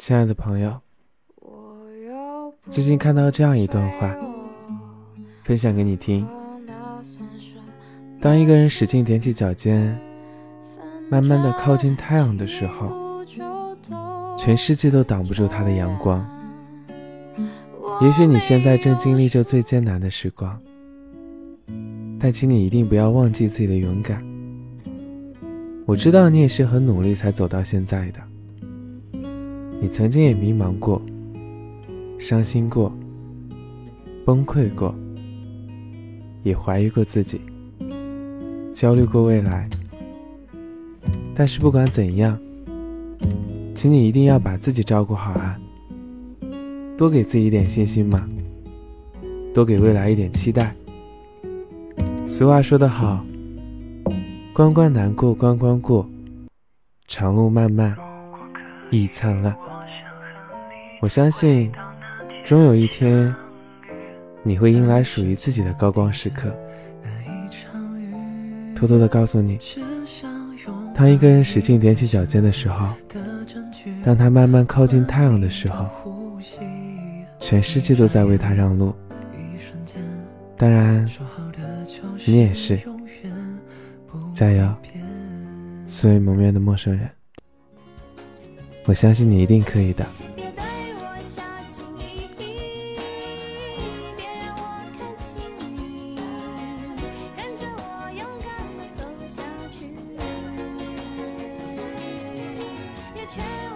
亲爱的朋友，最近看到这样一段话，分享给你听。当一个人使劲踮起脚尖，慢慢的靠近太阳的时候，全世界都挡不住他的阳光。也许你现在正经历着最艰难的时光，但请你一定不要忘记自己的勇敢。我知道你也是很努力才走到现在的。你曾经也迷茫过，伤心过，崩溃过，也怀疑过自己，焦虑过未来。但是不管怎样，请你一定要把自己照顾好啊！多给自己一点信心嘛，多给未来一点期待。俗话说得好，关关难过关关过，长路漫漫亦灿烂。我相信，终有一天，你会迎来属于自己的高光时刻。偷偷的告诉你，当一个人使劲踮起脚尖的时候，当他慢慢靠近太阳的时候，全世界都在为他让路。当然，你也是。加油，素未谋面的陌生人，我相信你一定可以的。chance.